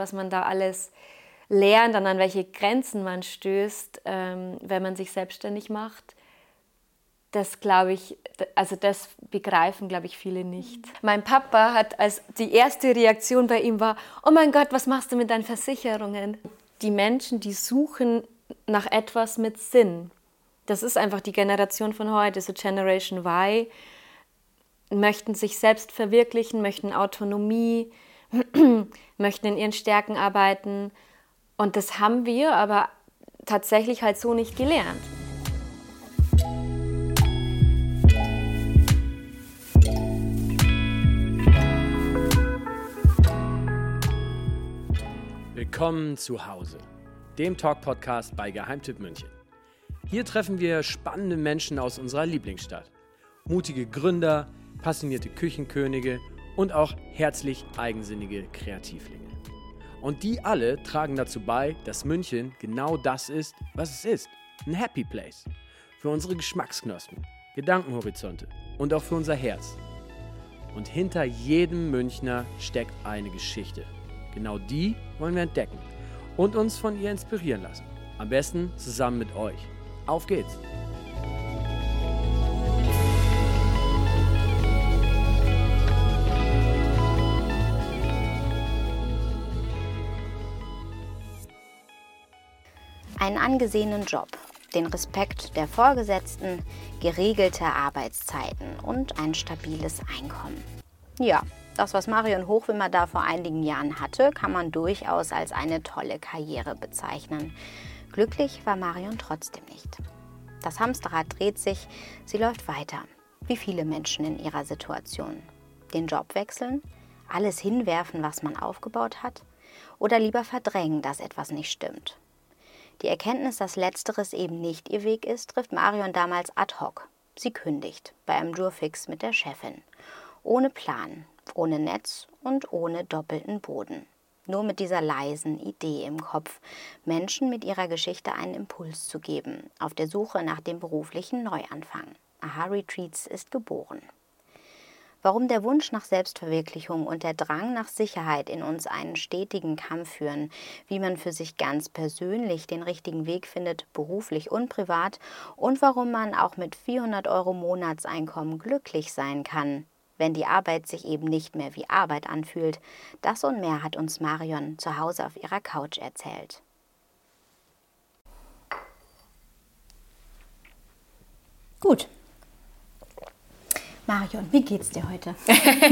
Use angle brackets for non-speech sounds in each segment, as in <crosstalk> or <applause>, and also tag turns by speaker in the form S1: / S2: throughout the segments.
S1: Was man da alles lernt und an welche Grenzen man stößt, ähm, wenn man sich selbstständig macht, das glaube ich, also das begreifen, glaube ich, viele nicht. Mein Papa hat als die erste Reaktion bei ihm war, oh mein Gott, was machst du mit deinen Versicherungen? Die Menschen, die suchen nach etwas mit Sinn. Das ist einfach die Generation von heute, so Generation Y, möchten sich selbst verwirklichen, möchten Autonomie, <clears throat> möchten in ihren Stärken arbeiten. Und das haben wir aber tatsächlich halt so nicht gelernt.
S2: Willkommen zu Hause, dem Talk-Podcast bei Geheimtipp München. Hier treffen wir spannende Menschen aus unserer Lieblingsstadt. Mutige Gründer, passionierte Küchenkönige und auch herzlich eigensinnige Kreativlinge. Und die alle tragen dazu bei, dass München genau das ist, was es ist. Ein Happy Place. Für unsere Geschmacksknospen, Gedankenhorizonte und auch für unser Herz. Und hinter jedem Münchner steckt eine Geschichte. Genau die wollen wir entdecken und uns von ihr inspirieren lassen. Am besten zusammen mit euch. Auf geht's!
S3: Einen angesehenen Job, den Respekt der Vorgesetzten, geregelte Arbeitszeiten und ein stabiles Einkommen. Ja, das, was Marion Hochwimmer da vor einigen Jahren hatte, kann man durchaus als eine tolle Karriere bezeichnen. Glücklich war Marion trotzdem nicht. Das Hamsterrad dreht sich, sie läuft weiter, wie viele Menschen in ihrer Situation. Den Job wechseln, alles hinwerfen, was man aufgebaut hat, oder lieber verdrängen, dass etwas nicht stimmt. Die Erkenntnis, dass letzteres eben nicht ihr Weg ist, trifft Marion damals ad hoc. Sie kündigt bei einem Jurfix mit der Chefin. Ohne Plan, ohne Netz und ohne doppelten Boden. Nur mit dieser leisen Idee im Kopf, Menschen mit ihrer Geschichte einen Impuls zu geben, auf der Suche nach dem beruflichen Neuanfang. Aha Retreats ist geboren warum der Wunsch nach Selbstverwirklichung und der Drang nach Sicherheit in uns einen stetigen Kampf führen, wie man für sich ganz persönlich den richtigen Weg findet, beruflich und privat, und warum man auch mit 400 Euro Monatseinkommen glücklich sein kann, wenn die Arbeit sich eben nicht mehr wie Arbeit anfühlt. Das und mehr hat uns Marion zu Hause auf ihrer Couch erzählt. Gut, Marion, wie geht's dir heute?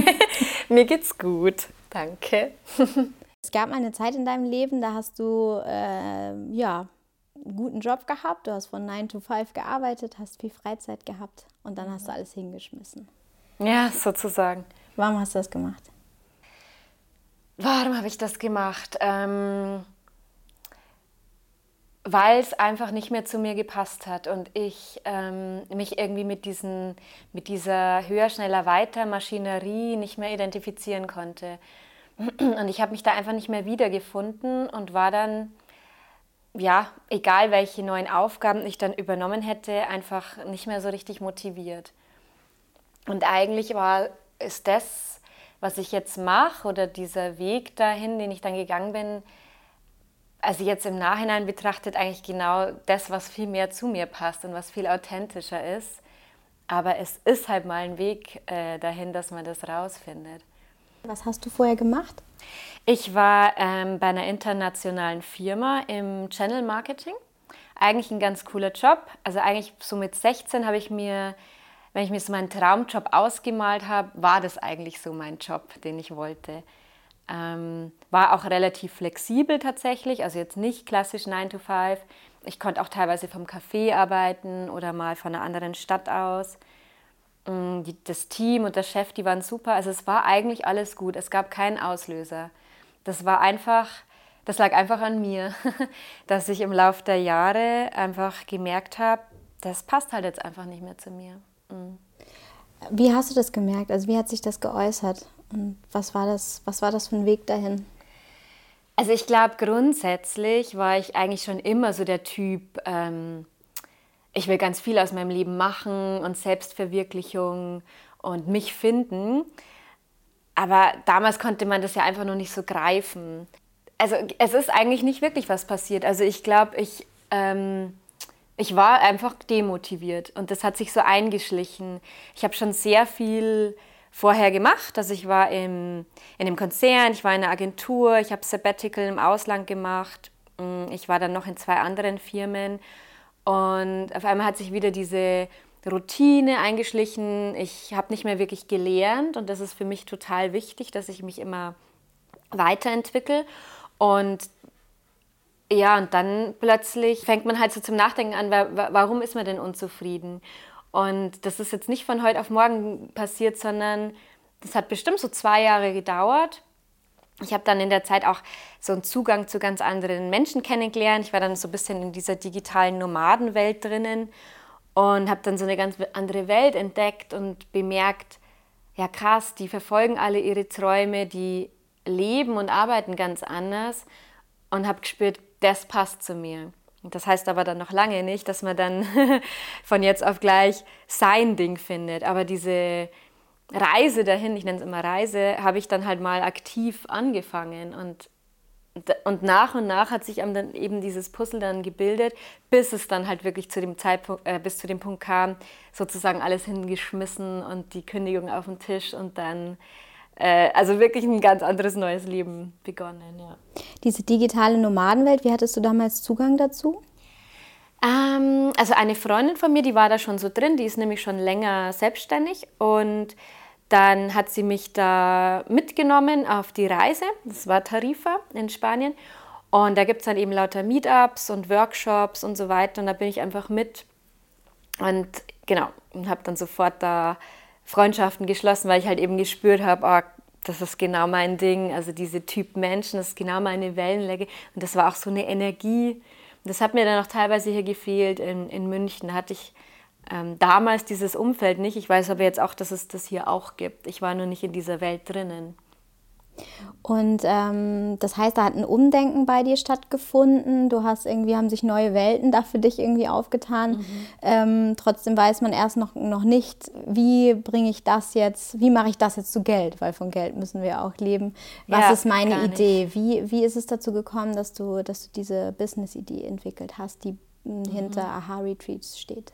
S3: <laughs>
S1: Mir geht's gut, danke. <laughs>
S3: es gab eine Zeit in deinem Leben, da hast du äh, ja einen guten Job gehabt, du hast von 9 to 5 gearbeitet, hast viel Freizeit gehabt und dann hast du alles hingeschmissen.
S1: Ja, sozusagen.
S3: Warum hast du das gemacht?
S1: Warum habe ich das gemacht? Ähm weil es einfach nicht mehr zu mir gepasst hat und ich ähm, mich irgendwie mit, diesen, mit dieser höher, schneller, weiter Maschinerie nicht mehr identifizieren konnte. Und ich habe mich da einfach nicht mehr wiedergefunden und war dann, ja, egal welche neuen Aufgaben ich dann übernommen hätte, einfach nicht mehr so richtig motiviert. Und eigentlich war, ist das, was ich jetzt mache oder dieser Weg dahin, den ich dann gegangen bin, also jetzt im Nachhinein betrachtet eigentlich genau das, was viel mehr zu mir passt und was viel authentischer ist. Aber es ist halt mal ein Weg äh, dahin, dass man das rausfindet.
S3: Was hast du vorher gemacht?
S1: Ich war ähm, bei einer internationalen Firma im Channel Marketing. Eigentlich ein ganz cooler Job. Also eigentlich so mit 16 habe ich mir, wenn ich mir so meinen Traumjob ausgemalt habe, war das eigentlich so mein Job, den ich wollte. Ähm, war auch relativ flexibel tatsächlich, also jetzt nicht klassisch 9 to 5. Ich konnte auch teilweise vom Café arbeiten oder mal von einer anderen Stadt aus. Mm, das Team und der Chef, die waren super. Also es war eigentlich alles gut. Es gab keinen Auslöser. Das war einfach, das lag einfach an mir, <laughs> dass ich im Laufe der Jahre einfach gemerkt habe, das passt halt jetzt einfach nicht mehr zu mir. Mhm.
S3: Wie hast du das gemerkt? Also wie hat sich das geäußert? Und was war das, was war das für ein Weg dahin?
S1: Also ich glaube, grundsätzlich war ich eigentlich schon immer so der Typ, ähm, ich will ganz viel aus meinem Leben machen und Selbstverwirklichung und mich finden. Aber damals konnte man das ja einfach noch nicht so greifen. also es ist eigentlich nicht wirklich was passiert. Also ich glaube, ich, ähm, ich war einfach demotiviert und das hat sich so eingeschlichen. Ich habe schon sehr viel vorher gemacht. Also ich war im, in einem Konzern, ich war in einer Agentur, ich habe Sabbatical im Ausland gemacht. Mm, ich war dann noch in zwei anderen Firmen und auf einmal hat sich wieder diese Routine eingeschlichen. Ich habe nicht mehr wirklich gelernt und das ist für mich total wichtig, dass ich mich immer weiterentwickle. Und ja, und dann plötzlich fängt man halt so zum Nachdenken an, warum ist man denn unzufrieden? Und das ist jetzt nicht von heute auf morgen passiert, sondern das hat bestimmt so zwei Jahre gedauert. Ich habe dann in der Zeit auch so einen Zugang zu ganz anderen Menschen kennengelernt. Ich war dann so ein bisschen in dieser digitalen Nomadenwelt drinnen und habe dann so eine ganz andere Welt entdeckt und bemerkt, ja krass, die verfolgen alle ihre Träume, die leben und arbeiten ganz anders und habe gespürt, das passt zu mir. Das heißt aber dann noch lange nicht, dass man dann <laughs> von jetzt auf gleich sein Ding findet. Aber diese Reise dahin, ich nenne es immer Reise, habe ich dann halt mal aktiv angefangen. Und, und nach und nach hat sich dann eben dieses Puzzle dann gebildet, bis es dann halt wirklich zu dem Zeitpunkt, äh, bis zu dem Punkt kam, sozusagen alles hingeschmissen und die Kündigung auf den Tisch und dann äh, also wirklich ein ganz anderes neues Leben begonnen. Ja.
S3: Diese digitale Nomadenwelt, wie hattest du damals Zugang dazu?
S1: Ähm, also eine Freundin von mir, die war da schon so drin, die ist nämlich schon länger selbstständig und dann hat sie mich da mitgenommen auf die Reise. Das war Tarifa in Spanien. Und da gibt es dann eben lauter Meetups und Workshops und so weiter. Und da bin ich einfach mit. Und genau, und habe dann sofort da Freundschaften geschlossen, weil ich halt eben gespürt habe, oh, das ist genau mein Ding, also diese Typ Menschen, das ist genau meine Wellenlänge und das war auch so eine Energie. Das hat mir dann auch teilweise hier gefehlt in, in München. Hatte ich ähm, damals dieses Umfeld nicht. Ich weiß aber jetzt auch, dass es das hier auch gibt. Ich war nur nicht in dieser Welt drinnen.
S3: Und ähm, das heißt, da hat ein Umdenken bei dir stattgefunden. Du hast irgendwie, haben sich neue Welten da für dich irgendwie aufgetan. Mhm. Ähm, trotzdem weiß man erst noch, noch nicht, wie bringe ich das jetzt, wie mache ich das jetzt zu Geld, weil von Geld müssen wir auch leben. Was ja, ist meine Idee? Wie, wie ist es dazu gekommen, dass du, dass du diese Business-Idee entwickelt hast, die hm, mhm. hinter Aha Retreats steht?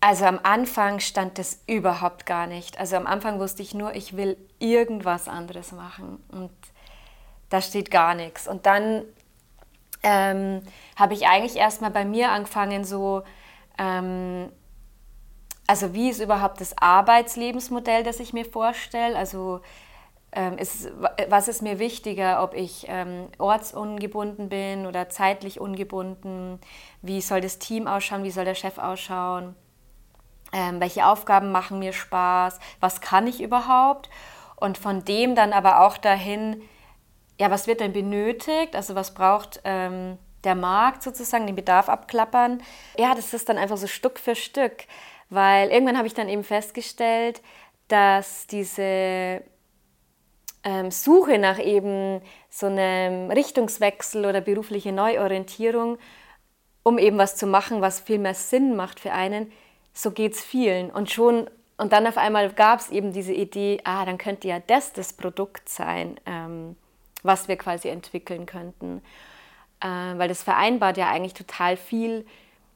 S1: Also am Anfang stand das überhaupt gar nicht. Also am Anfang wusste ich nur, ich will irgendwas anderes machen und da steht gar nichts. Und dann ähm, habe ich eigentlich erstmal bei mir angefangen, so, ähm, also wie ist überhaupt das Arbeitslebensmodell, das ich mir vorstelle? Also ähm, ist, was ist mir wichtiger, ob ich ähm, ortsungebunden bin oder zeitlich ungebunden? Wie soll das Team ausschauen? Wie soll der Chef ausschauen? Ähm, welche Aufgaben machen mir Spaß, was kann ich überhaupt? Und von dem dann aber auch dahin, ja, was wird denn benötigt, also was braucht ähm, der Markt sozusagen, den Bedarf abklappern. Ja, das ist dann einfach so Stück für Stück, weil irgendwann habe ich dann eben festgestellt, dass diese ähm, Suche nach eben so einem Richtungswechsel oder berufliche Neuorientierung, um eben was zu machen, was viel mehr Sinn macht für einen, so geht es vielen. Und schon, und dann auf einmal gab es eben diese Idee, ah, dann könnte ja das das Produkt sein, ähm, was wir quasi entwickeln könnten. Äh, weil das vereinbart ja eigentlich total viel,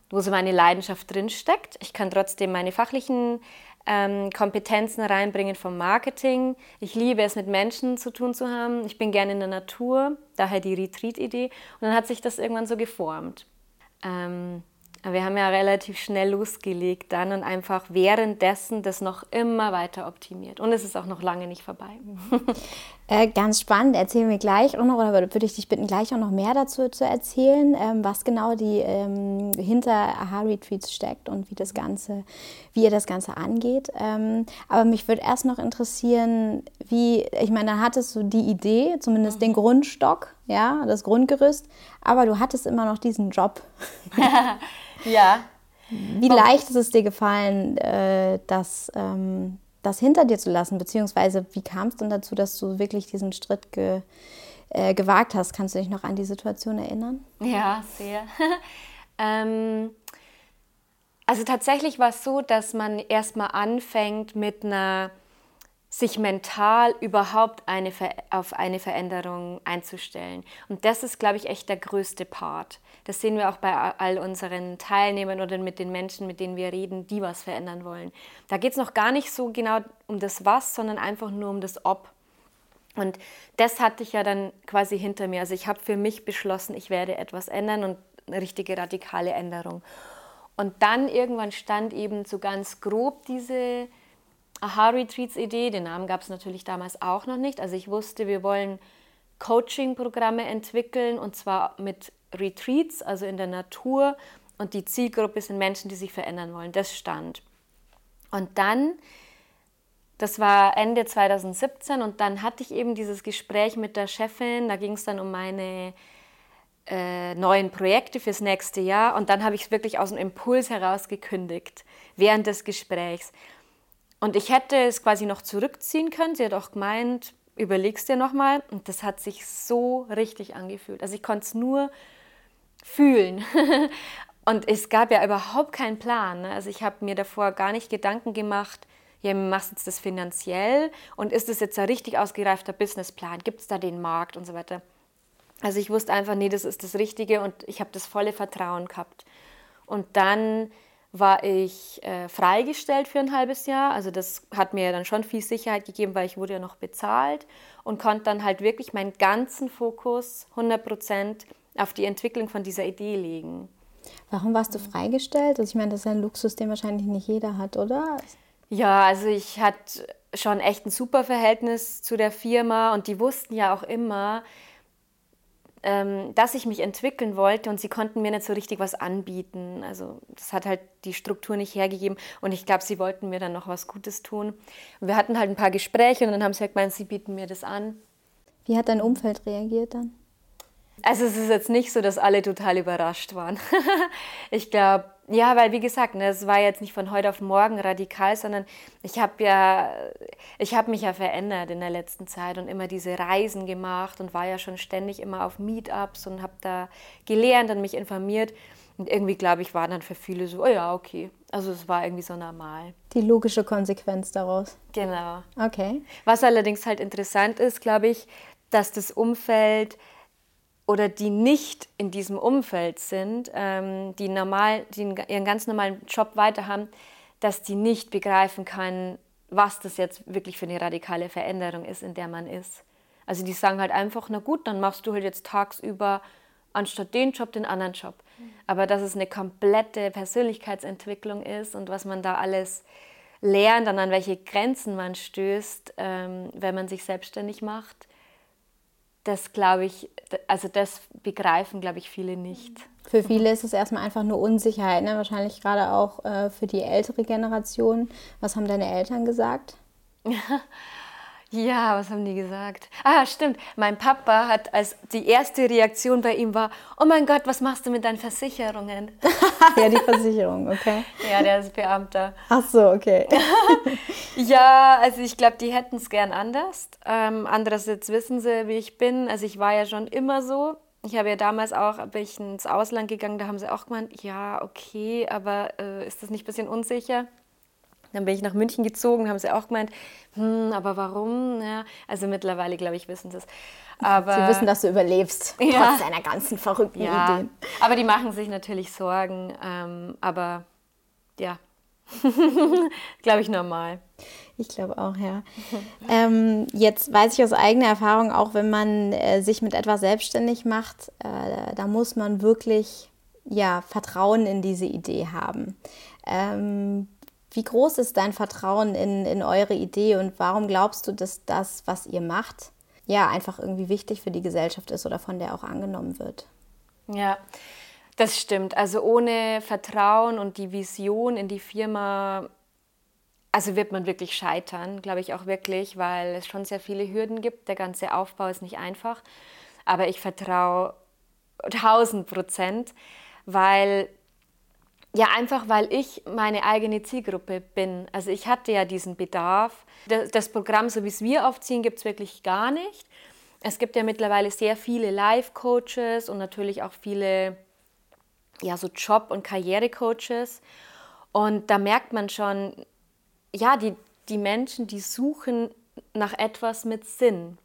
S1: wo so meine Leidenschaft drinsteckt. Ich kann trotzdem meine fachlichen ähm, Kompetenzen reinbringen vom Marketing. Ich liebe es, mit Menschen zu tun zu haben. Ich bin gerne in der Natur, daher die Retreat-Idee. Und dann hat sich das irgendwann so geformt. Ähm, wir haben ja relativ schnell losgelegt dann und einfach währenddessen das noch immer weiter optimiert. Und es ist auch noch lange nicht vorbei. <laughs>
S3: Äh, ganz spannend, erzählen wir gleich auch noch, oder würde ich dich bitten, gleich auch noch mehr dazu zu erzählen, ähm, was genau die ähm, hinter Aha-Retreats steckt und wie das Ganze, wie ihr das Ganze angeht. Ähm, aber mich würde erst noch interessieren, wie, ich meine, dann hattest du die Idee, zumindest mhm. den Grundstock, ja, das Grundgerüst, aber du hattest immer noch diesen Job. <laughs>
S1: Ja.
S3: Wie leicht ist es dir gefallen, äh, das, ähm, das hinter dir zu lassen? Beziehungsweise wie kam es dann dazu, dass du wirklich diesen Schritt ge, äh, gewagt hast? Kannst du dich noch an die Situation erinnern?
S1: Ja, sehr. <laughs> ähm, also tatsächlich war es so, dass man erstmal anfängt mit einer sich mental überhaupt eine, auf eine Veränderung einzustellen. Und das ist, glaube ich, echt der größte Part. Das sehen wir auch bei all unseren Teilnehmern oder mit den Menschen, mit denen wir reden, die was verändern wollen. Da geht es noch gar nicht so genau um das Was, sondern einfach nur um das Ob. Und das hatte ich ja dann quasi hinter mir. Also ich habe für mich beschlossen, ich werde etwas ändern und eine richtige radikale Änderung. Und dann irgendwann stand eben so ganz grob diese Aha-Retreats-Idee. Den Namen gab es natürlich damals auch noch nicht. Also ich wusste, wir wollen Coaching-Programme entwickeln und zwar mit Retreats, also in der Natur. Und die Zielgruppe sind Menschen, die sich verändern wollen. Das stand. Und dann, das war Ende 2017, und dann hatte ich eben dieses Gespräch mit der Chefin. Da ging es dann um meine äh, neuen Projekte fürs nächste Jahr. Und dann habe ich es wirklich aus dem Impuls heraus gekündigt, während des Gesprächs. Und ich hätte es quasi noch zurückziehen können. Sie hat auch gemeint, überlegst dir nochmal. Und das hat sich so richtig angefühlt. Also ich konnte es nur fühlen. <laughs> und es gab ja überhaupt keinen Plan. Ne? Also ich habe mir davor gar nicht Gedanken gemacht, ja, machst jetzt das finanziell und ist das jetzt ein richtig ausgereifter Businessplan? Gibt es da den Markt und so weiter? Also ich wusste einfach, nee, das ist das Richtige und ich habe das volle Vertrauen gehabt. Und dann war ich äh, freigestellt für ein halbes Jahr. Also das hat mir dann schon viel Sicherheit gegeben, weil ich wurde ja noch bezahlt und konnte dann halt wirklich meinen ganzen Fokus 100 Prozent auf die Entwicklung von dieser Idee legen.
S3: Warum warst du freigestellt? Also ich meine, das ist ein Luxus, den wahrscheinlich nicht jeder hat, oder?
S1: Ja, also ich hatte schon echt ein super Verhältnis zu der Firma und die wussten ja auch immer, ähm, dass ich mich entwickeln wollte und sie konnten mir nicht so richtig was anbieten. Also das hat halt die Struktur nicht hergegeben und ich glaube, sie wollten mir dann noch was Gutes tun. Und wir hatten halt ein paar Gespräche und dann haben sie halt gemeint, sie bieten mir das an.
S3: Wie hat dein Umfeld reagiert dann?
S1: Also es ist jetzt nicht so, dass alle total überrascht waren. <laughs> ich glaube, ja, weil wie gesagt, ne, es war jetzt nicht von heute auf morgen radikal, sondern ich habe ja, ich habe mich ja verändert in der letzten Zeit und immer diese Reisen gemacht und war ja schon ständig immer auf Meetups und habe da gelernt und mich informiert. Und irgendwie, glaube ich, war dann für viele so, oh ja, okay. Also es war irgendwie so normal.
S3: Die logische Konsequenz daraus.
S1: Genau.
S3: Okay.
S1: Was allerdings halt interessant ist, glaube ich, dass das Umfeld oder die nicht in diesem Umfeld sind, ähm, die, normal, die ihren ganz normalen Job weiter haben, dass die nicht begreifen können, was das jetzt wirklich für eine radikale Veränderung ist, in der man ist. Also die sagen halt einfach, na gut, dann machst du halt jetzt tagsüber anstatt den Job den anderen Job. Aber dass es eine komplette Persönlichkeitsentwicklung ist und was man da alles lernt, dann an welche Grenzen man stößt, ähm, wenn man sich selbstständig macht, das glaube ich, also das begreifen, glaube ich, viele nicht.
S3: Für viele ist es erstmal einfach nur Unsicherheit, ne? wahrscheinlich gerade auch äh, für die ältere Generation. Was haben deine Eltern gesagt? <laughs>
S1: Ja, was haben die gesagt? Ah, stimmt. Mein Papa hat als die erste Reaktion bei ihm war, oh mein Gott, was machst du mit deinen Versicherungen? <laughs>
S3: ja, die Versicherung, okay.
S1: Ja, der ist Beamter.
S3: Ach so, okay. <laughs>
S1: ja, also ich glaube, die hätten es gern anders. Ähm, andererseits wissen sie, wie ich bin. Also ich war ja schon immer so. Ich habe ja damals auch, bin ich ins Ausland gegangen, da haben sie auch gemeint, ja, okay, aber äh, ist das nicht ein bisschen unsicher? Dann bin ich nach München gezogen, haben sie auch gemeint, hm, aber warum? Ja, also mittlerweile, glaube ich, wissen sie es.
S3: Aber, sie wissen, dass du überlebst, <laughs> ja, trotz deiner ganzen verrückten ja, Ideen.
S1: Aber die machen sich natürlich Sorgen. Ähm, aber ja, <laughs> glaube ich, normal.
S3: Ich glaube auch, ja. <laughs> ähm, jetzt weiß ich aus eigener Erfahrung, auch wenn man äh, sich mit etwas selbstständig macht, äh, da muss man wirklich ja, Vertrauen in diese Idee haben. Ähm, wie groß ist dein Vertrauen in, in eure Idee und warum glaubst du, dass das, was ihr macht, ja, einfach irgendwie wichtig für die Gesellschaft ist oder von der auch angenommen wird?
S1: Ja, das stimmt. Also ohne Vertrauen und die Vision in die Firma, also wird man wirklich scheitern, glaube ich auch wirklich, weil es schon sehr viele Hürden gibt. Der ganze Aufbau ist nicht einfach. Aber ich vertraue 1000 Prozent, weil ja, einfach weil ich meine eigene Zielgruppe bin. Also ich hatte ja diesen Bedarf. Das Programm, so wie es wir aufziehen, gibt es wirklich gar nicht. Es gibt ja mittlerweile sehr viele Life-Coaches und natürlich auch viele ja, so Job- und Karriere-Coaches. Und da merkt man schon, ja, die, die Menschen, die suchen nach etwas mit Sinn.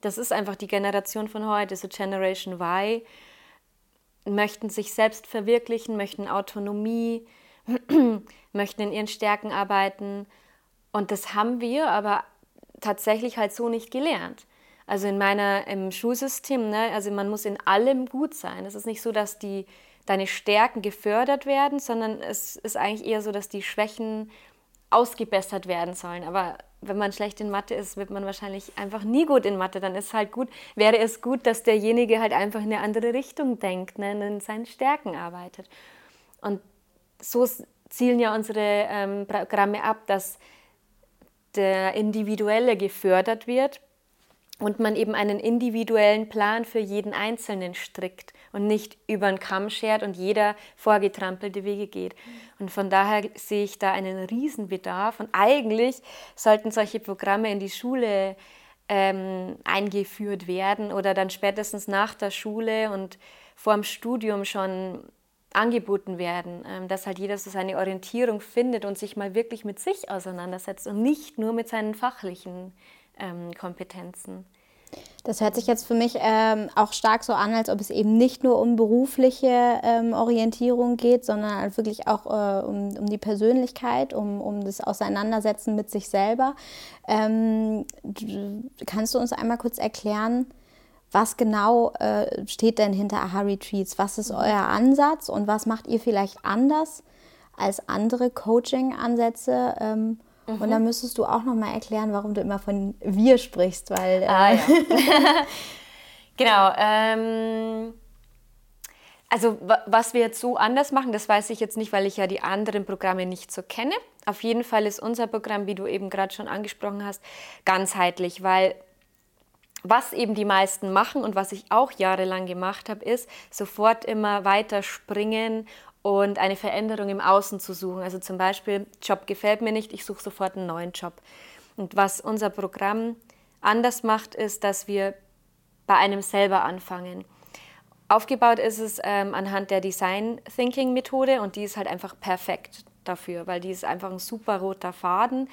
S1: Das ist einfach die Generation von heute, so Generation Y, möchten sich selbst verwirklichen, möchten Autonomie, <clears throat> möchten in ihren Stärken arbeiten. Und das haben wir aber tatsächlich halt so nicht gelernt. Also in meiner im Schulsystem, ne, also man muss in allem gut sein. Es ist nicht so, dass die deine Stärken gefördert werden, sondern es ist eigentlich eher so, dass die Schwächen ausgebessert werden sollen. Aber wenn man schlecht in Mathe ist, wird man wahrscheinlich einfach nie gut in Mathe. Dann ist halt gut, wäre es gut, dass derjenige halt einfach in eine andere Richtung denkt, ne, in seinen Stärken arbeitet. Und so zielen ja unsere ähm, Programme ab, dass der Individuelle gefördert wird und man eben einen individuellen Plan für jeden Einzelnen strickt und nicht über den Kamm schert und jeder vorgetrampelte Wege geht. Und von daher sehe ich da einen Riesenbedarf und eigentlich sollten solche Programme in die Schule ähm, eingeführt werden oder dann spätestens nach der Schule und vor dem Studium schon angeboten werden, ähm, dass halt jeder so seine Orientierung findet und sich mal wirklich mit sich auseinandersetzt und nicht nur mit seinen fachlichen ähm, Kompetenzen.
S3: Das hört sich jetzt für mich ähm, auch stark so an, als ob es eben nicht nur um berufliche ähm, Orientierung geht, sondern halt wirklich auch äh, um, um die Persönlichkeit, um, um das Auseinandersetzen mit sich selber. Ähm, kannst du uns einmal kurz erklären, was genau äh, steht denn hinter Aha Retreats? Was ist euer Ansatz und was macht ihr vielleicht anders als andere Coaching-Ansätze? Mhm. Und dann müsstest du auch noch mal erklären, warum du immer von wir sprichst, weil. Äh ah, ja. <laughs>
S1: genau. Ähm, also was wir jetzt so anders machen, das weiß ich jetzt nicht, weil ich ja die anderen Programme nicht so kenne. Auf jeden Fall ist unser Programm, wie du eben gerade schon angesprochen hast, ganzheitlich, weil was eben die meisten machen und was ich auch jahrelang gemacht habe, ist sofort immer weiter springen und eine Veränderung im Außen zu suchen. Also zum Beispiel, Job gefällt mir nicht, ich suche sofort einen neuen Job. Und was unser Programm anders macht, ist, dass wir bei einem selber anfangen. Aufgebaut ist es ähm, anhand der Design Thinking Methode und die ist halt einfach perfekt dafür, weil die ist einfach ein super roter Faden,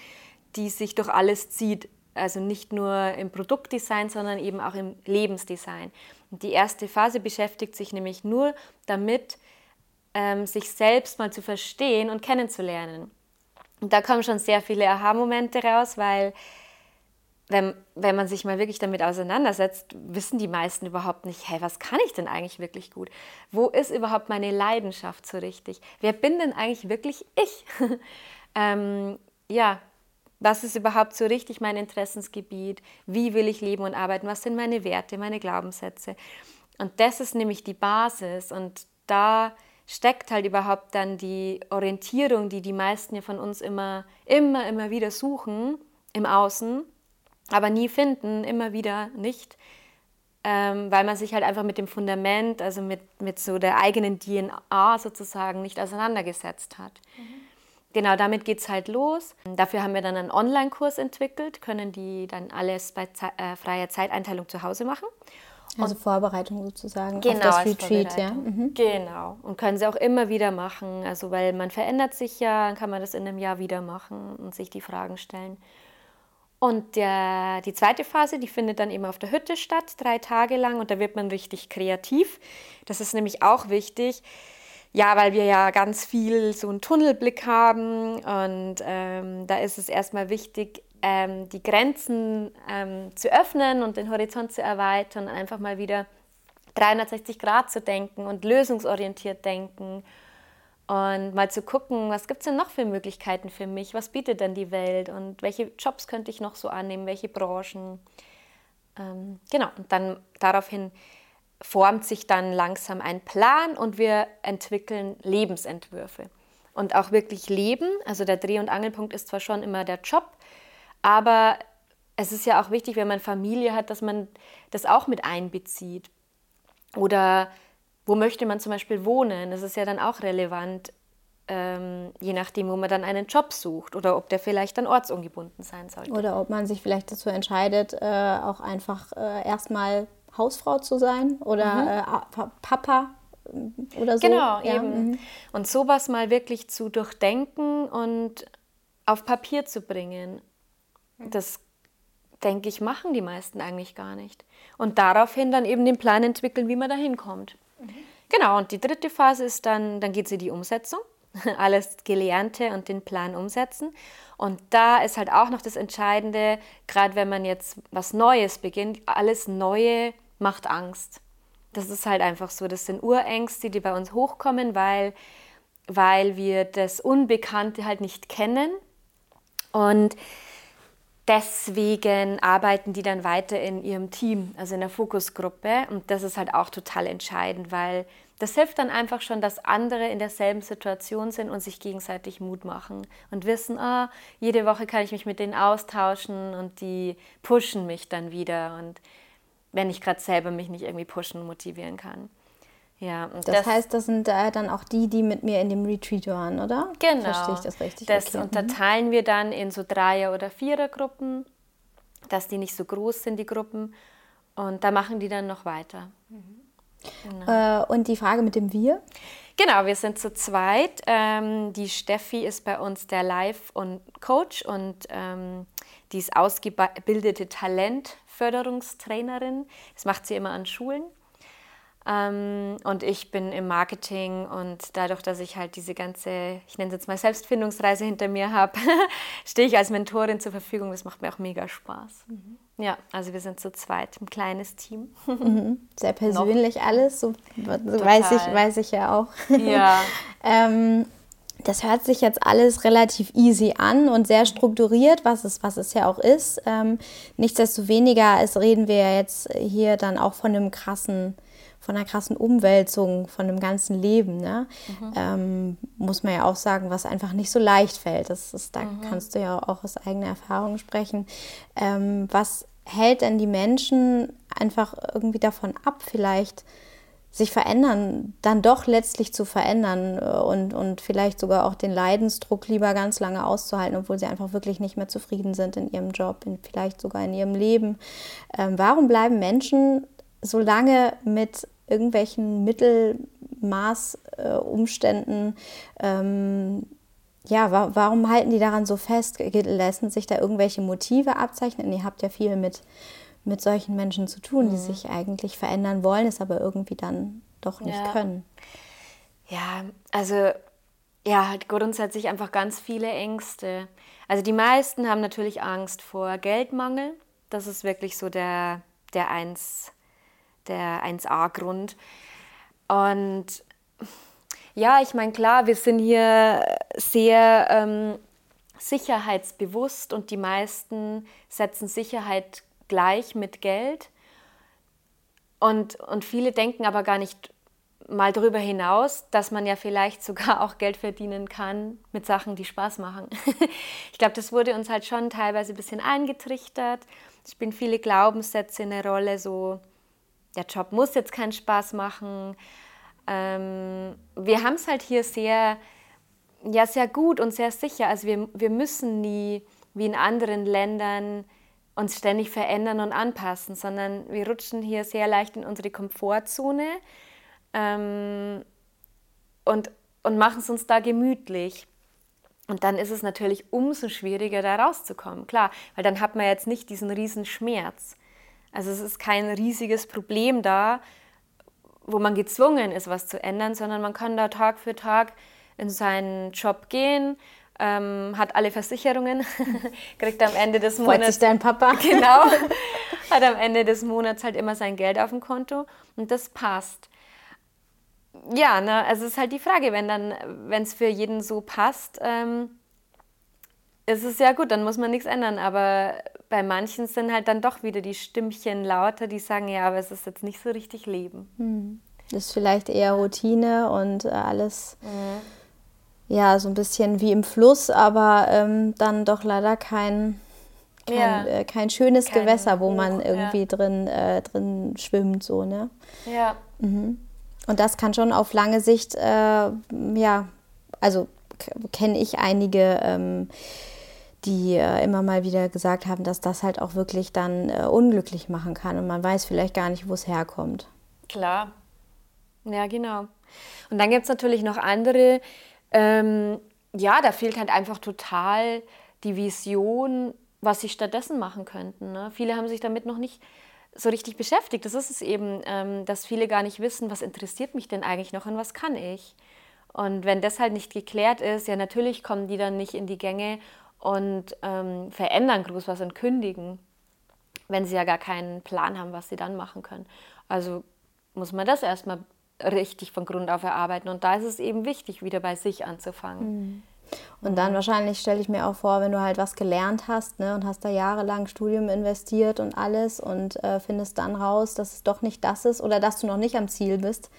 S1: die sich durch alles zieht. Also nicht nur im Produktdesign, sondern eben auch im Lebensdesign. Und die erste Phase beschäftigt sich nämlich nur damit, ähm, sich selbst mal zu verstehen und kennenzulernen. Und da kommen schon sehr viele Aha-Momente raus, weil wenn, wenn man sich mal wirklich damit auseinandersetzt, wissen die meisten überhaupt nicht, hey, was kann ich denn eigentlich wirklich gut? Wo ist überhaupt meine Leidenschaft so richtig? Wer bin denn eigentlich wirklich ich? <laughs> ähm, ja, was ist überhaupt so richtig mein Interessensgebiet? Wie will ich leben und arbeiten? Was sind meine Werte, meine Glaubenssätze? Und das ist nämlich die Basis und da steckt halt überhaupt dann die Orientierung, die die meisten ja von uns immer, immer, immer wieder suchen im Außen, aber nie finden, immer wieder nicht, ähm, weil man sich halt einfach mit dem Fundament, also mit, mit so der eigenen DNA sozusagen nicht auseinandergesetzt hat. Mhm. Genau, damit geht es halt los. Dafür haben wir dann einen Online-Kurs entwickelt, können die dann alles bei Ze äh, freier Zeiteinteilung zu Hause machen.
S3: Also Vorbereitung sozusagen genau, auf das Retreat, ja.
S1: Mhm. Genau. Und können sie auch immer wieder machen. Also weil man verändert sich ja, dann kann man das in einem Jahr wieder machen und sich die Fragen stellen. Und der, die zweite Phase, die findet dann eben auf der Hütte statt, drei Tage lang. Und da wird man richtig kreativ. Das ist nämlich auch wichtig. Ja, weil wir ja ganz viel so einen Tunnelblick haben. Und ähm, da ist es erstmal wichtig, ähm, die Grenzen ähm, zu öffnen und den Horizont zu erweitern, einfach mal wieder 360 Grad zu denken und lösungsorientiert denken und mal zu gucken, was gibt es denn noch für Möglichkeiten für mich, was bietet denn die Welt und welche Jobs könnte ich noch so annehmen, welche Branchen. Ähm, genau, und dann daraufhin formt sich dann langsam ein Plan und wir entwickeln Lebensentwürfe. Und auch wirklich leben, also der Dreh- und Angelpunkt ist zwar schon immer der Job, aber es ist ja auch wichtig, wenn man Familie hat, dass man das auch mit einbezieht. Oder wo möchte man zum Beispiel wohnen? Das ist ja dann auch relevant, ähm, je nachdem, wo man dann einen Job sucht oder ob der vielleicht dann ortsungebunden sein sollte.
S3: Oder ob man sich vielleicht dazu entscheidet, äh, auch einfach äh, erstmal Hausfrau zu sein oder mhm. äh, Papa äh, oder so.
S1: Genau, ja. eben. Mhm. Und sowas mal wirklich zu durchdenken und auf Papier zu bringen das denke ich, machen die meisten eigentlich gar nicht. Und daraufhin dann eben den Plan entwickeln, wie man da hinkommt. Mhm. Genau, und die dritte Phase ist dann, dann geht es in die Umsetzung. <laughs> Alles Gelernte und den Plan umsetzen. Und da ist halt auch noch das Entscheidende, gerade wenn man jetzt was Neues beginnt, alles Neue macht Angst. Das ist halt einfach so. Das sind Urängste, die bei uns hochkommen, weil, weil wir das Unbekannte halt nicht kennen. Und deswegen arbeiten die dann weiter in ihrem Team, also in der Fokusgruppe. Und das ist halt auch total entscheidend, weil das hilft dann einfach schon, dass andere in derselben Situation sind und sich gegenseitig Mut machen und wissen, ah, jede Woche kann ich mich mit denen austauschen und die pushen mich dann wieder. Und wenn ich gerade selber mich nicht irgendwie pushen, motivieren kann.
S3: Ja, das, das, heißt, das sind äh, dann auch die, die mit mir in dem Retreat waren, oder?
S1: Genau. Verstehe ich das richtig? Das okay. Unterteilen wir dann in so Dreier- oder Vierergruppen, dass die nicht so groß sind, die Gruppen. Und da machen die dann noch weiter.
S3: Mhm. Genau. Äh, und die Frage mit dem Wir?
S1: Genau, wir sind zu zweit. Ähm, die Steffi ist bei uns der Live- und Coach und ähm, die ist ausgebildete Talentförderungstrainerin. Das macht sie immer an Schulen. Ähm, und ich bin im Marketing und dadurch, dass ich halt diese ganze, ich nenne es jetzt mal Selbstfindungsreise hinter mir habe, <laughs> stehe ich als Mentorin zur Verfügung. Das macht mir auch mega Spaß. Mhm. Ja, also wir sind zu zweit, ein kleines Team. <laughs>
S3: Mhm. Sehr persönlich Noch. alles, so, so weiß, ich, weiß ich ja auch. Ja. <laughs> ähm, das hört sich jetzt alles relativ easy an und sehr strukturiert, was es, was es ja auch ist. Ähm, nichtsdestoweniger es reden wir ja jetzt hier dann auch von einem krassen von einer krassen Umwälzung von dem ganzen Leben, ne? Mhm. Ähm, muss man ja auch sagen, was einfach nicht so leicht fällt. Das ist, da mhm. kannst du ja auch aus eigener Erfahrung sprechen. Ähm, was hält denn die Menschen einfach irgendwie davon ab, vielleicht sich verändern, dann doch letztlich zu verändern äh, und, und vielleicht sogar auch den Leidensdruck lieber ganz lange auszuhalten, obwohl sie einfach wirklich nicht mehr zufrieden sind in ihrem Job, in, vielleicht sogar in ihrem Leben. Ähm, warum bleiben Menschen so lange mit irgendwelchen Mittelmaßumständen, äh, ähm, ja, wa warum halten die daran so fest? Lassen sich da irgendwelche Motive abzeichnen? Ihr habt ja viel mit, mit solchen Menschen zu tun, mhm. die sich eigentlich verändern wollen, es aber irgendwie dann doch nicht ja. können.
S1: Ja, also ja, hat grundsätzlich einfach ganz viele Ängste. Also die meisten haben natürlich Angst vor Geldmangel. Das ist wirklich so der, der eins der 1a-Grund. Und ja, ich meine, klar, wir sind hier sehr ähm, sicherheitsbewusst und die meisten setzen Sicherheit gleich mit Geld. Und, und viele denken aber gar nicht mal darüber hinaus, dass man ja vielleicht sogar <laughs> auch Geld verdienen kann mit Sachen, die Spaß machen. <laughs> ich glaube, das wurde uns halt schon teilweise ein bisschen eingetrichtert. Es spielen viele Glaubenssätze eine Rolle, so der Job muss jetzt keinen Spaß machen. Ähm, wir haben es halt hier sehr, ja, sehr gut und sehr sicher. Also wir, wir müssen nie, wie in anderen Ländern, uns ständig verändern und anpassen, sondern wir rutschen hier sehr leicht in unsere Komfortzone ähm, und, und machen es uns da gemütlich. Und dann ist es natürlich umso schwieriger, da rauszukommen. Klar, weil dann hat man jetzt nicht diesen riesen Schmerz. Also es ist kein riesiges Problem da, wo man gezwungen ist, was zu ändern, sondern man kann da Tag für Tag in seinen Job gehen, ähm, hat alle Versicherungen, <laughs> kriegt am Ende des Monats. Freut
S3: sich dein Papa. <laughs>
S1: Genau. <laughs> hat am Ende des Monats halt immer sein Geld auf dem Konto und das passt. Ja, ne, also es ist halt die Frage, wenn dann, wenn es für jeden so passt, ähm, ist es ja gut, dann muss man nichts ändern. Aber bei manchen sind halt dann doch wieder die Stimmchen lauter, die sagen, ja, aber es ist jetzt nicht so richtig Leben.
S3: Hm. Das ist vielleicht eher Routine und äh, alles, mhm. ja, so ein bisschen wie im Fluss, aber ähm, dann doch leider kein, kein, ja. äh, kein schönes kein Gewässer, wo Buch, man irgendwie ja. drin, äh, drin schwimmt, so, ne?
S1: Ja.
S3: Mhm. Und das kann schon auf lange Sicht, äh, ja, also kenne ich einige, ähm, die äh, immer mal wieder gesagt haben, dass das halt auch wirklich dann äh, unglücklich machen kann und man weiß vielleicht gar nicht, wo es herkommt.
S1: Klar. Ja, genau. Und dann gibt es natürlich noch andere, ähm, ja, da fehlt halt einfach total die Vision, was sie stattdessen machen könnten. Ne? Viele haben sich damit noch nicht so richtig beschäftigt. Das ist es eben, ähm, dass viele gar nicht wissen, was interessiert mich denn eigentlich noch und was kann ich. Und wenn das halt nicht geklärt ist, ja natürlich kommen die dann nicht in die Gänge und ähm, verändern groß was und kündigen, wenn sie ja gar keinen Plan haben, was sie dann machen können. Also muss man das erstmal richtig von Grund auf erarbeiten. Und da ist es eben wichtig, wieder bei sich anzufangen.
S3: Mhm. Und dann wahrscheinlich stelle ich mir auch vor, wenn du halt was gelernt hast ne, und hast da jahrelang Studium investiert und alles und äh, findest dann raus, dass es doch nicht das ist oder dass du noch nicht am Ziel bist.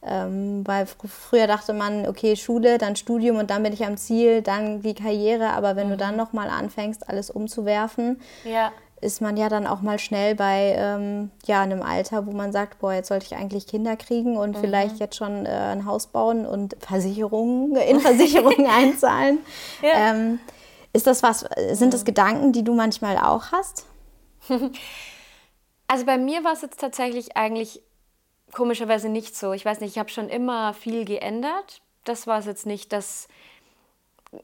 S3: Ähm, weil fr früher dachte man, okay, Schule, dann Studium und dann bin ich am Ziel, dann die Karriere. Aber wenn mhm. du dann nochmal anfängst, alles umzuwerfen, ja ist man ja dann auch mal schnell bei ähm, ja, einem Alter, wo man sagt, boah, jetzt sollte ich eigentlich Kinder kriegen und mhm. vielleicht jetzt schon äh, ein Haus bauen und Versicherungen, in <laughs> Versicherungen einzahlen. Ja. Ähm, ist das was, sind das mhm. Gedanken, die du manchmal auch hast? <laughs>
S1: Also bei mir war es jetzt tatsächlich eigentlich komischerweise nicht so. Ich weiß nicht, ich habe schon immer viel geändert. Das war es jetzt nicht, dass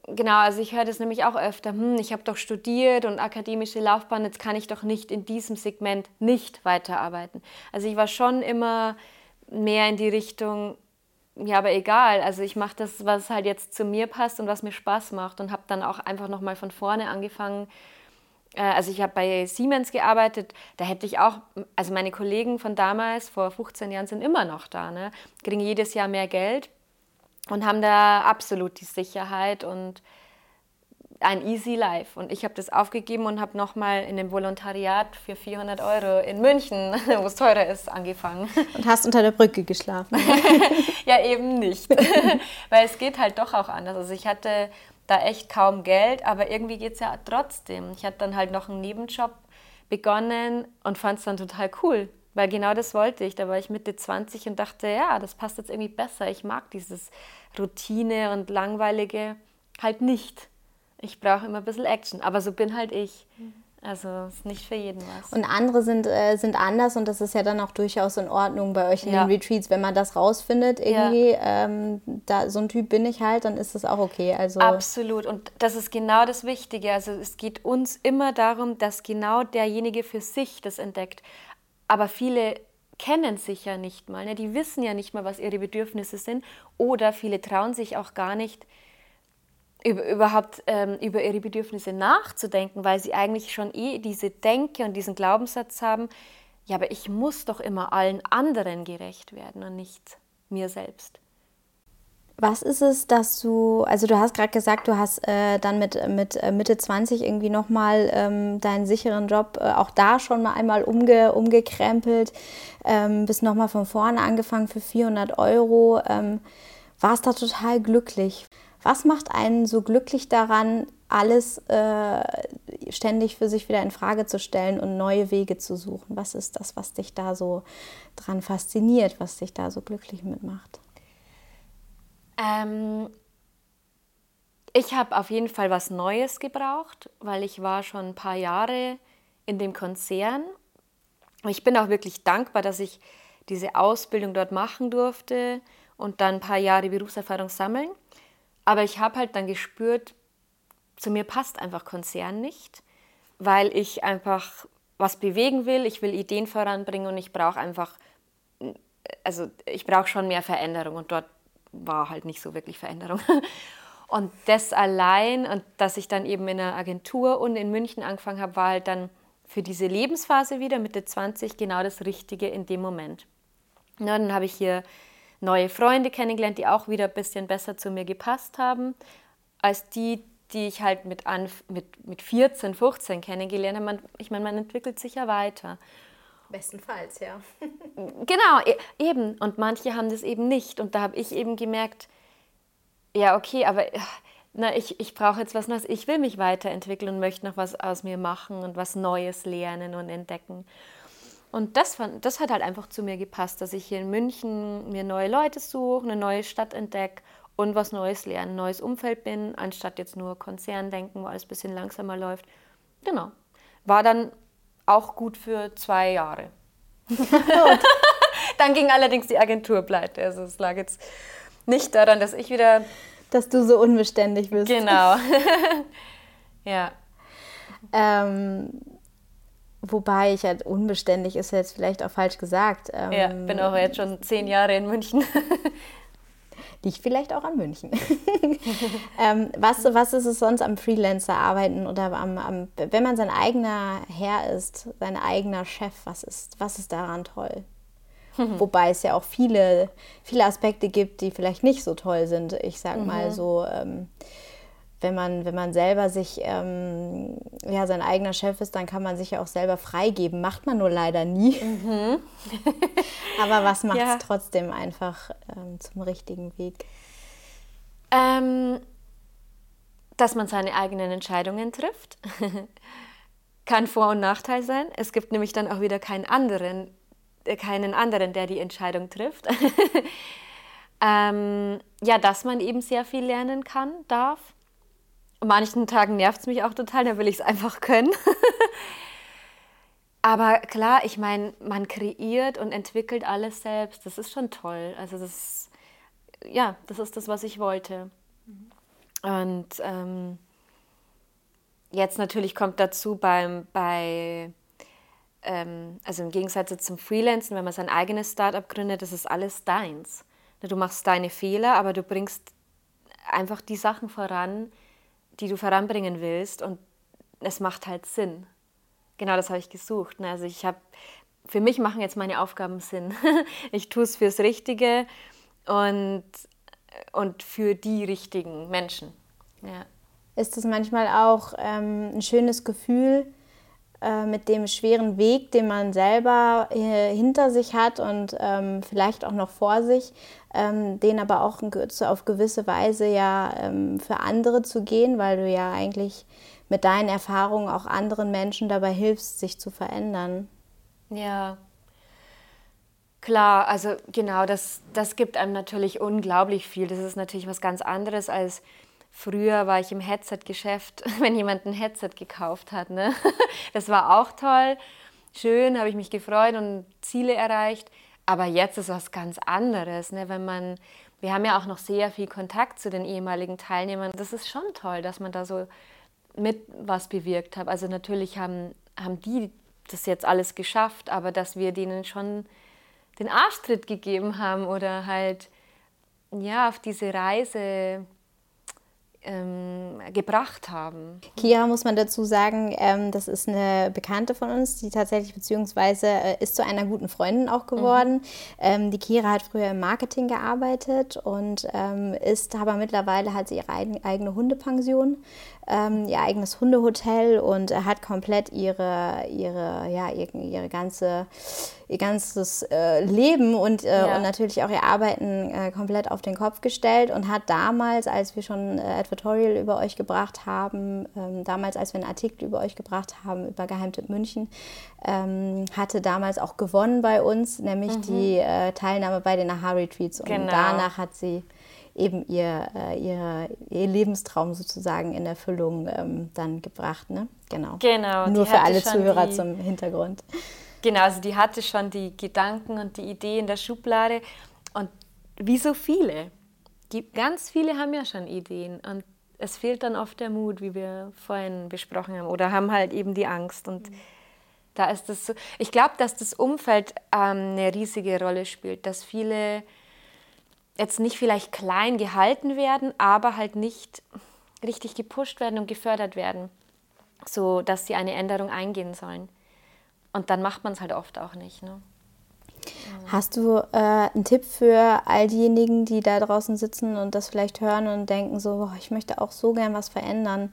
S1: genau, also ich höre das nämlich auch öfter, hm, ich habe doch studiert und akademische Laufbahn, jetzt kann ich doch nicht in diesem Segment nicht weiterarbeiten. Also ich war schon immer mehr in die Richtung, ja, aber egal, also ich mache das, was halt jetzt zu mir passt und was mir Spaß macht und habe dann auch einfach nochmal von vorne angefangen. Äh, also ich habe bei Siemens gearbeitet, da hätte ich auch, also meine Kollegen von damals, vor 15 Jahren, sind immer noch da, ne? kriegen jedes Jahr mehr Geld und haben da absolut die Sicherheit und ein easy life. Und ich habe das aufgegeben und habe nochmal in dem Volontariat für 400 Euro in München, <laughs> wo es teurer ist, angefangen. <laughs>
S3: Und hast unter der Brücke geschlafen? <laughs>
S1: ja, eben nicht. Weil es geht halt doch auch anders. Also ich hatte da echt kaum Geld, aber irgendwie geht es ja trotzdem. Ich hatte dann halt noch einen Nebenjob begonnen und fand es dann total cool. Weil genau das wollte ich. Da war ich Mitte 20 und dachte, ja, das passt jetzt irgendwie besser. Ich mag dieses Routine und Langweilige halt nicht. Ich brauche immer ein bisschen Action. Aber so bin halt ich. Also ist nicht für jeden was.
S3: Und andere sind, äh, sind anders und das ist ja dann auch durchaus in Ordnung bei euch in ja. den Retreats, wenn man das rausfindet, irgendwie, ja. ähm, da, so ein Typ bin ich halt, dann ist das auch okay. Also
S1: Absolut. Und das ist genau das Wichtige. Also es geht uns immer darum, dass genau derjenige für sich das entdeckt. Aber viele kennen sich ja nicht mal, ne? die wissen ja nicht mal, was ihre Bedürfnisse sind oder viele trauen sich auch gar nicht über, überhaupt ähm, über ihre Bedürfnisse nachzudenken, weil sie eigentlich schon eh diese Denke und diesen Glaubenssatz haben, ja, aber ich muss doch immer allen anderen gerecht werden und nicht mir selbst.
S3: Was ist es, dass du, also du hast gerade gesagt, du hast äh, dann mit, mit äh, Mitte 20 irgendwie nochmal ähm, deinen sicheren Job äh, auch da schon mal einmal umge, umgekrempelt, ähm, bist nochmal von vorne angefangen für 400 Euro, ähm, warst da total glücklich. Was macht einen so glücklich daran, alles äh, ständig für sich wieder in Frage zu stellen und neue Wege zu suchen? Was ist das, was dich da so dran fasziniert, was dich da so glücklich mitmacht?
S1: Ähm, ich habe auf jeden Fall was Neues gebraucht, weil ich war schon ein paar Jahre in dem Konzern. Ich bin auch wirklich dankbar, dass ich diese Ausbildung dort machen durfte und dann ein paar Jahre Berufserfahrung sammeln. Aber ich habe halt dann gespürt, zu mir passt einfach Konzern nicht, weil ich einfach was bewegen will, ich will Ideen voranbringen und ich brauche einfach, also ich brauche schon mehr Veränderung und dort war halt nicht so wirklich Veränderung. <laughs> Und das allein und dass ich dann eben in einer Agentur und in München angefangen habe, war halt dann für diese Lebensphase wieder, Mitte 20, genau das Richtige in dem Moment. Ja, dann habe ich hier neue Freunde kennengelernt, die auch wieder ein bisschen besser zu mir gepasst haben, als die, die ich halt mit, mit, mit 14, 15 kennengelernt habe. Man, ich meine, man entwickelt sich ja weiter.
S3: Bestenfalls, ja. <laughs>
S1: genau, e-, eben. Und manche haben das eben nicht. Und da habe ich eben gemerkt, ja, okay, aber na, ich, ich brauche jetzt was Neues. Ich will mich weiterentwickeln und möchte noch was aus mir machen und was Neues lernen und entdecken. Und das, fand, das hat halt einfach zu mir gepasst, dass ich hier in München mir neue Leute suche, eine neue Stadt entdecke und was Neues lernen, ein neues Umfeld bin, anstatt jetzt nur Konzern denken, wo alles ein bisschen langsamer läuft. Genau. War dann auch gut für zwei Jahre. <laughs> Dann ging allerdings die Agentur pleite. Also es lag jetzt nicht daran, dass ich wieder.
S3: Dass du so unbeständig bist.
S1: Genau. <laughs> <laughs> ja.
S3: Ähm, wobei ich halt unbeständig ist jetzt vielleicht auch falsch gesagt. Ähm,
S1: ja, bin auch jetzt schon zehn Jahre in München. <laughs>
S3: liegt vielleicht auch an München. <laughs> ähm, was, was ist es sonst am Freelancer-Arbeiten oder am, am, wenn man sein eigener Herr ist, sein eigener Chef, was ist, was ist daran toll? <laughs> Wobei es ja auch viele, viele Aspekte gibt, die vielleicht nicht so toll sind. Ich sag mhm. mal so, ähm, wenn man, wenn man selber sich, ähm, ja, sein eigener Chef ist, dann kann man sich ja auch selber freigeben. Macht man nur leider nie. Mhm. <laughs> Aber was macht es ja. trotzdem einfach ähm, zum richtigen Weg?
S1: Ähm, dass man seine eigenen Entscheidungen trifft. <laughs> kann Vor- und Nachteil sein. Es gibt nämlich dann auch wieder keinen anderen, äh, keinen anderen, der die Entscheidung trifft. <laughs> ähm, ja, dass man eben sehr viel lernen kann, darf manchen Tagen nervt es mich auch total, da will ich es einfach können. <laughs> Aber klar, ich meine, man kreiert und entwickelt alles selbst. Das ist schon toll. Also das, ja, das ist das, was ich wollte. Und ähm, jetzt natürlich kommt dazu beim, bei, ähm, also im Gegensatz zum Freelancen, wenn man sein eigenes Startup gründet, das ist alles deins. Du machst deine Fehler, aber du bringst einfach die Sachen voran, die du voranbringen willst und es macht halt Sinn. Genau das habe ich gesucht. Ne? Also ich habe, für mich machen jetzt meine Aufgaben Sinn. <laughs> ich tue es fürs Richtige und, und für die richtigen Menschen. Ja.
S3: Ist es manchmal auch ähm, ein schönes Gefühl, äh, mit dem schweren Weg, den man selber äh, hinter sich hat und ähm, vielleicht auch noch vor sich, ähm, den aber auch auf gewisse Weise ja ähm, für andere zu gehen, weil du ja eigentlich mit deinen Erfahrungen auch anderen Menschen dabei hilfst, sich zu verändern.
S1: Ja, Klar, also genau, das, das gibt einem natürlich unglaublich viel. Das ist natürlich was ganz anderes als früher war ich im Headset-Geschäft, <laughs> wenn jemand ein Headset gekauft hat. Ne? <laughs> Das war auch toll, schön, habe ich mich gefreut und Ziele erreicht. Aber jetzt ist was ganz anderes, ne? wenn man, wir haben ja auch noch sehr viel Kontakt zu den ehemaligen Teilnehmern. Das ist schon toll, dass man da so mit was bewirkt hat. Also natürlich haben, haben die das jetzt alles geschafft, aber dass wir denen schon den Arschtritt gegeben haben oder halt ja auf diese Reise ähm, gebracht haben.
S3: Kira muss man dazu sagen, ähm, das ist eine Bekannte von uns, die tatsächlich beziehungsweise äh, ist zu einer guten Freundin auch geworden. Mhm. Ähm, die Kira hat früher im Marketing gearbeitet und ähm, ist aber mittlerweile hat sie ihre eigene Hundepension ähm, ihr eigenes Hundehotel und hat komplett ihre, ihre, ja, ihre, ihre ganze, ihr ganzes äh, Leben und, äh, ja. und natürlich auch ihr Arbeiten äh, komplett auf den Kopf gestellt und hat damals, als wir schon äh, Advertorial über euch gebracht haben, ähm, damals, als wir einen Artikel über euch gebracht haben, über Geheimtipp München, ähm, hatte damals auch gewonnen bei uns, nämlich mhm. die äh, Teilnahme bei den Aha-Retreats. Und genau. danach hat sie eben ihr, äh, ihr, ihr Lebenstraum sozusagen in Erfüllung ähm, dann gebracht. Ne? Genau.
S1: genau
S3: Nur für alle Zuhörer die, zum Hintergrund.
S1: Genau, also die hatte schon die Gedanken und die Idee in der Schublade. Und wie so viele, die, ganz viele haben ja schon Ideen. Und es fehlt dann oft der Mut, wie wir vorhin besprochen haben, oder haben halt eben die Angst. Und mhm. da ist es so. Ich glaube, dass das Umfeld ähm, eine riesige Rolle spielt, dass viele jetzt nicht vielleicht klein gehalten werden, aber halt nicht richtig gepusht werden und gefördert werden, so dass sie eine Änderung eingehen sollen. Und dann macht man es halt oft auch nicht. Ne?
S3: Hast du äh, einen Tipp für all diejenigen, die da draußen sitzen und das vielleicht hören und denken so, boah, ich möchte auch so gern was verändern?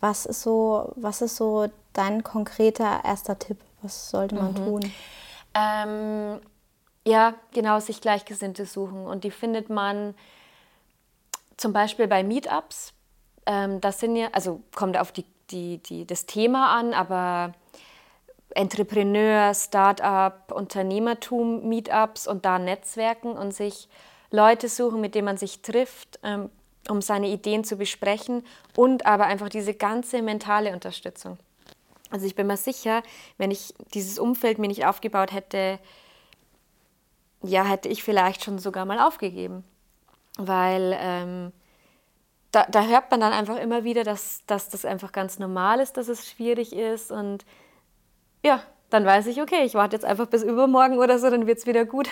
S3: Was ist so, was ist so dein konkreter erster Tipp? Was sollte man mhm. tun?
S1: Ähm, ja, genau, sich Gleichgesinnte suchen. Und die findet man zum Beispiel bei Meetups. Ähm, das sind ja, also kommt auf die, die, die, das Thema an, aber Entrepreneur, Start-up, Unternehmertum, Meetups und da Netzwerken und sich Leute suchen, mit denen man sich trifft, ähm, um seine Ideen zu besprechen und aber einfach diese ganze mentale Unterstützung. Also ich bin mir sicher, wenn ich dieses Umfeld mir nicht aufgebaut hätte, ja, hätte ich vielleicht schon sogar mal aufgegeben. Weil ähm, da, da, hört man dann einfach immer wieder, dass, dass das einfach ganz normal ist, dass es schwierig ist. Und ja, dann weiß ich, okay, ich warte jetzt einfach bis übermorgen oder so, dann wird es wieder gut.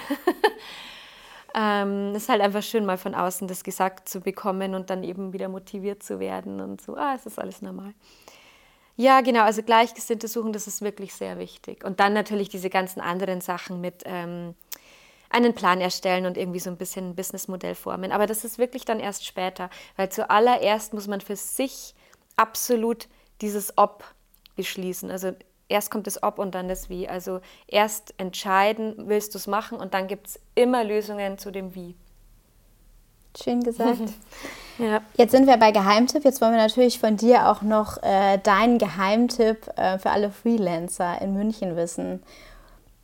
S1: <laughs> ähm, es ist halt einfach schön, mal von außen das gesagt zu bekommen und dann eben wieder motiviert zu werden und so, ah, es ist alles normal. Ja, genau, also Gleichgesinnte suchen, das ist wirklich sehr wichtig. Und dann natürlich diese ganzen anderen Sachen mit ähm, einen Plan erstellen und irgendwie so ein bisschen ein Businessmodell formen. Aber das ist wirklich dann erst später, weil zuallererst muss man für sich absolut dieses Ob beschließen. Also erst kommt das Ob und dann das Wie. Also erst entscheiden, willst du es machen und dann gibt es immer Lösungen zu dem Wie.
S3: Schön gesagt. <laughs> ja. Jetzt sind wir bei Geheimtipp. Jetzt wollen wir natürlich von dir auch noch äh, deinen Geheimtipp äh, für alle Freelancer in München wissen.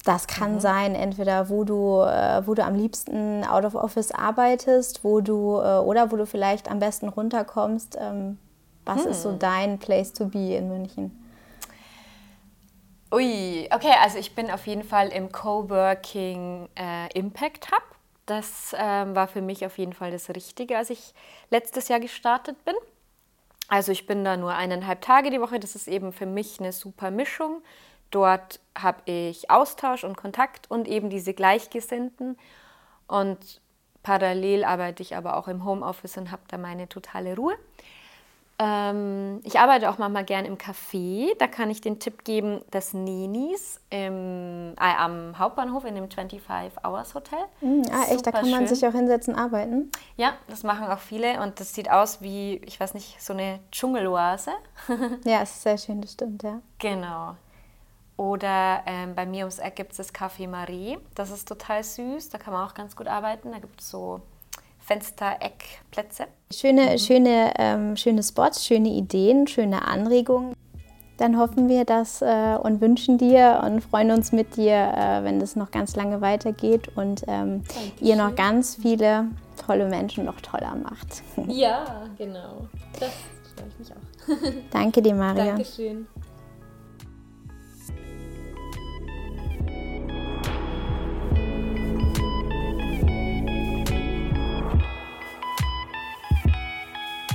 S3: Das kann mhm. sein, entweder wo du, äh, wo du am liebsten out of office arbeitest, wo du äh, oder wo du vielleicht am besten runterkommst. Ähm, was hm. ist so hm. dein Place to be in München?
S1: Ui, okay, also ich bin auf jeden Fall im Coworking äh, Impact Hub. Das ähm, war für mich auf jeden Fall das Richtige, als ich letztes Jahr gestartet bin. Also ich bin da nur eineinhalb Tage die Woche. Das ist eben für mich eine super Mischung. Dort habe ich Austausch und Kontakt und eben diese Gleichgesinnten. Und parallel arbeite ich aber auch im Homeoffice und habe da meine totale Ruhe. Ähm, ich arbeite auch manchmal gern im Café. Da kann ich den Tipp geben, das Ninis im, äh, am Hauptbahnhof in dem 25-Hours-Hotel.
S3: Mm, ah, echt, da kann man sich auch hinsetzen, arbeiten?
S1: Ja, das machen auch viele und das sieht aus wie, ich weiß nicht, so eine Dschungeloase.
S3: ja, es ist sehr schön, das stimmt, ja.
S1: Genau. Oder ähm, bei mir ums Eck gibt es das Café Marie. Das ist total süß, da kann man auch ganz gut arbeiten. Da gibt es so Fenstereckplätze.
S3: Schöne, mhm. schöne, ähm, schöne Spots, schöne Ideen, schöne Anregungen. Dann hoffen wir das äh, und wünschen dir und freuen uns mit dir, äh, wenn das noch ganz lange weitergeht und ähm, ihr noch ganz viele tolle Menschen noch toller macht.
S1: Ja, genau. Das freue ich mich auch.
S3: Danke dir, Maria.
S1: Dankeschön.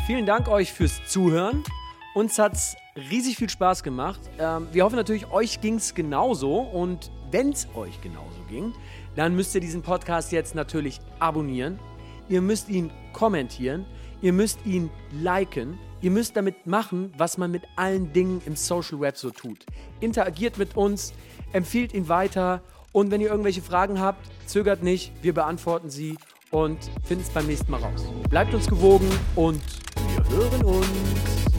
S2: Vielen Dank euch fürs Zuhören. Uns hat es riesig viel Spaß gemacht. Ähm, wir hoffen natürlich, euch ging es genauso. Und wenn es euch genauso ging, dann müsst ihr diesen Podcast jetzt natürlich abonnieren. Ihr müsst ihn kommentieren. Ihr müsst ihn liken. Ihr müsst damit machen, was man mit allen Dingen im Social Web so tut. Interagiert mit uns, empfiehlt ihn weiter. Und wenn ihr irgendwelche Fragen habt, zögert nicht, wir beantworten sie und finden es beim nächsten Mal raus. Bleibt uns gewogen und hören uns.